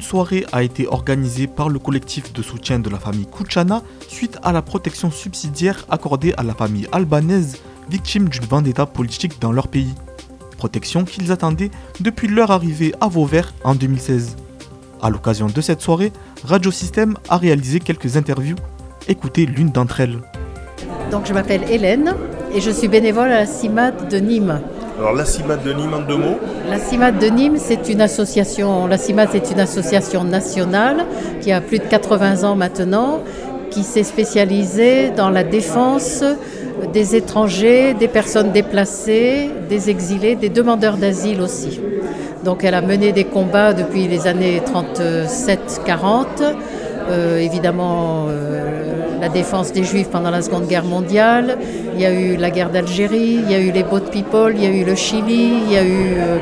une soirée a été organisée par le collectif de soutien de la famille Kuchana suite à la protection subsidiaire accordée à la famille albanaise victime d'une vendetta politique dans leur pays. Protection qu'ils attendaient depuis leur arrivée à Vauvert en 2016. À l'occasion de cette soirée, Radio Système a réalisé quelques interviews. Écoutez l'une d'entre elles. Donc je m'appelle Hélène et je suis bénévole à la CIMAD de Nîmes. Alors la CIMAD de Nîmes en deux mots La CIMAD de Nîmes, c'est une association, la c'est une association nationale qui a plus de 80 ans maintenant, qui s'est spécialisée dans la défense des étrangers, des personnes déplacées, des exilés, des demandeurs d'asile aussi. Donc elle a mené des combats depuis les années 37-40, euh, évidemment euh, défense des Juifs pendant la Seconde Guerre mondiale, il y a eu la guerre d'Algérie, il y a eu les Boat People, il y a eu le Chili, il y a eu... Euh,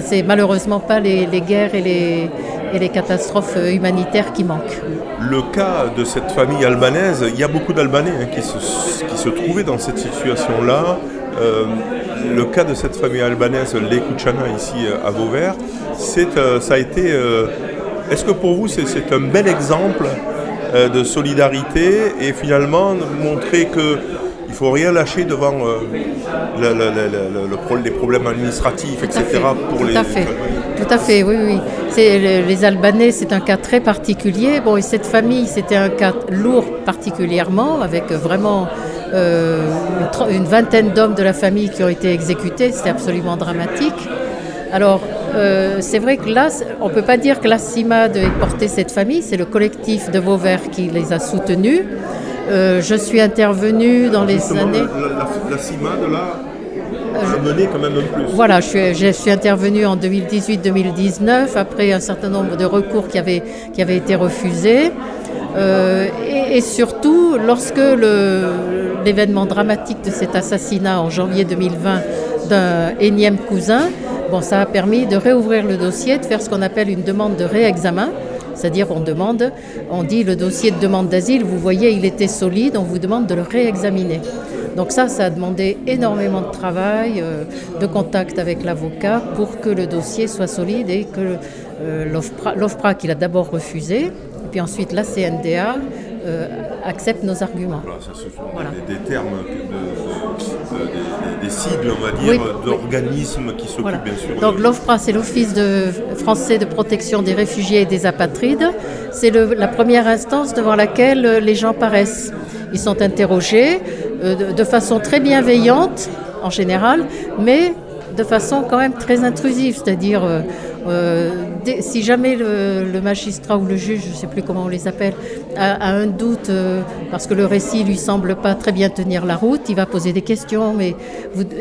c'est malheureusement pas les, guerres et les, catastrophes humanitaires qui manquent. Le cas de cette famille albanaise, il y a beaucoup d'Albanais hein, qui, se, trouvaient dans cette situation-là. Euh, le cas de cette famille albanaise, les Kuchana, ici euh, à Vauvert, euh, ça a été. euh, est-ce que pour vous c'est, un bel exemple euh, de solidarité et finalement montrer que il faut rien lâcher devant euh, le- le- le- les problèmes administratifs, etc. Tout à fait. pour Tout les à fait. Tout à fait, oui, oui. Les Albanais, c'est un cas très particulier. Bon, et cette famille, c'était un cas lourd particulièrement, avec vraiment euh, une, une vingtaine d'hommes de la famille qui ont été exécutés. C'était absolument dramatique. Alors, euh, c'est vrai que là, on ne peut pas dire que la CIMAD ait porté cette famille, c'est le collectif de Vauvert qui les a soutenus. Euh, je suis intervenue dans les Justement, années... La, la, la CIMAD, là, a mené quand même un plus. Voilà, je suis, je suis intervenue en 2018-2019 après un certain nombre de recours qui avaient, qui avaient été refusés. Euh, et, et surtout, lorsque l'événement dramatique de cet assassinat en janvier 2020 d'un énième cousin, bon, ça a permis de réouvrir le dossier, de faire ce qu'on appelle une demande de réexamen. C'est-à-dire on demande, on dit le dossier de demande d'asile, vous voyez, il était solide, on vous demande de le réexaminer. Donc ça, ça a demandé énormément de travail, euh, de contact avec l'avocat pour que le dossier soit solide et que euh, l'OFPRA, l'OFPRA, qui l'a d'abord refusé, puis ensuite la CNDA, euh, accepte nos arguments. Voilà, ça, sont Voilà. des, des termes, de, de- de- des, des sigles, on va dire, Oui, oui. d'organismes qui s'occupent Voilà. bien sûr. Donc l'OFPRA, c'est l'Office français de protection des réfugiés et des apatrides. C'est la première instance devant laquelle euh, les gens paraissent. Ils sont interrogés euh, de, de façon très bienveillante en général, mais de façon quand même très intrusive, c'est-à-dire euh, euh, dès- si jamais le, le magistrat ou le juge, je ne sais plus comment on les appelle, a, a un doute euh, parce que le récit lui semble pas très bien tenir la route, il va poser des questions. Mais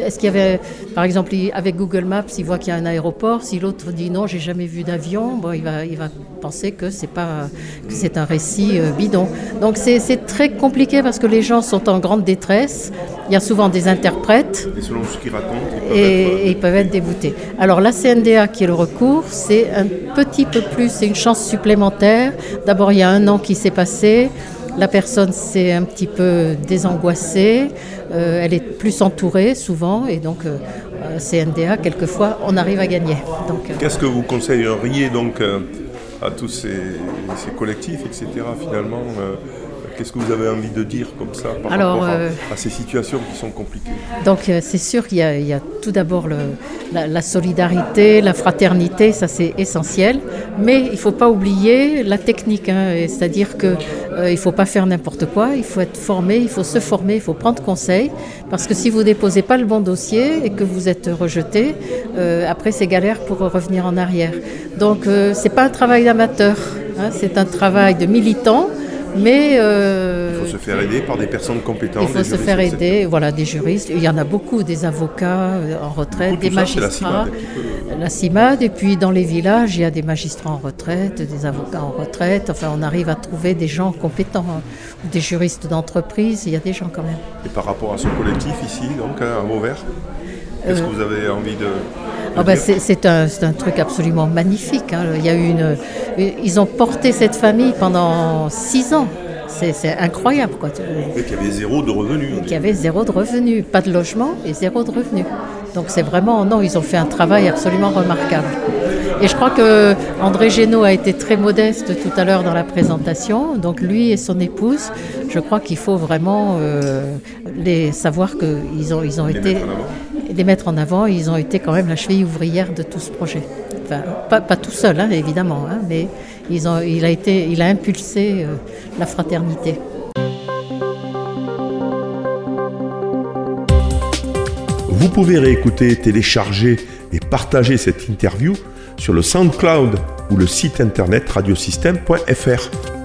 est-ce qu'il y avait, par exemple, avec Google Maps, il voit qu'il y a un aéroport, si l'autre dit non, j'ai jamais vu d'avion, bon, il va, il va penser que c'est pas, que c'est un récit euh, bidon. Donc c'est très compliqué parce que les gens sont en grande détresse. Il y a souvent des interprètes Et selon ce qu'ils racontent, ils peuvent et, être, et ils peuvent être déboutés. Alors la CNDA qui est le recours, c'est un petit peu plus, c'est une chance supplémentaire. D'abord, il y a un an qui s'est passé. La personne s'est un petit peu désangoissée, euh, elle est plus entourée souvent, et donc euh, CNDA, quelquefois, on arrive à gagner. Euh, Qu'est-ce que vous conseilleriez donc à tous ces, collectifs, etc. finalement Qu'est-ce que vous avez envie de dire comme ça par Alors, rapport à, euh, à ces situations qui sont compliquées Donc euh, c'est sûr qu'il y, a- il y a tout d'abord la, la solidarité, la fraternité, ça c'est essentiel. Mais il ne faut pas oublier la technique, hein, c'est-à-dire qu'il ne faut pas faire n'importe quoi, il faut être formé, il faut se former, il faut prendre conseil, parce que si vous déposez pas le bon dossier et que vous êtes rejeté, euh, après c'est galère pour revenir en arrière. Donc euh, c'est pas un travail d'amateur, hein, c'est un travail de militant. Mais euh, Il faut se faire aider par des personnes compétentes. il faut se faire aider, voilà, des juristes. Il y en a beaucoup, des avocats euh, en retraite, des ça, la magistrats. CIMAD La CIMAD, et puis dans les villages, il y a des magistrats en retraite, des avocats en retraite. Enfin, on arrive à trouver des gens compétents, hein. Des juristes d'entreprise. Il y a des gens quand même. Et par rapport à ce collectif ici, donc à Vauvert, qu'est-ce Euh, que vous avez envie de. Ah ben, c'est un, truc absolument magnifique. hein. Il y a eu une, ils ont porté cette famille pendant six ans. C'est incroyable, quoi. Et qu'il y avait zéro de revenus. qui avait zéro de revenus, pas de logement et zéro de revenus. Donc c'est vraiment, non, ils ont fait un travail absolument remarquable. Et je crois que André Génaud a été très modeste tout à l'heure dans la présentation. Donc lui et son épouse, je crois qu'il faut vraiment euh, les savoir qu'ils ont, ils ont été les mettre en avant. Ils ont été quand même la cheville ouvrière de tout ce projet. Enfin, pas, tout seul, hein, évidemment, hein, mais ils ont, il, a été, il a impulsé euh, la fraternité. Vous pouvez réécouter, télécharger et partager cette interview sur le SoundCloud ou le site internet radiosystème.fr.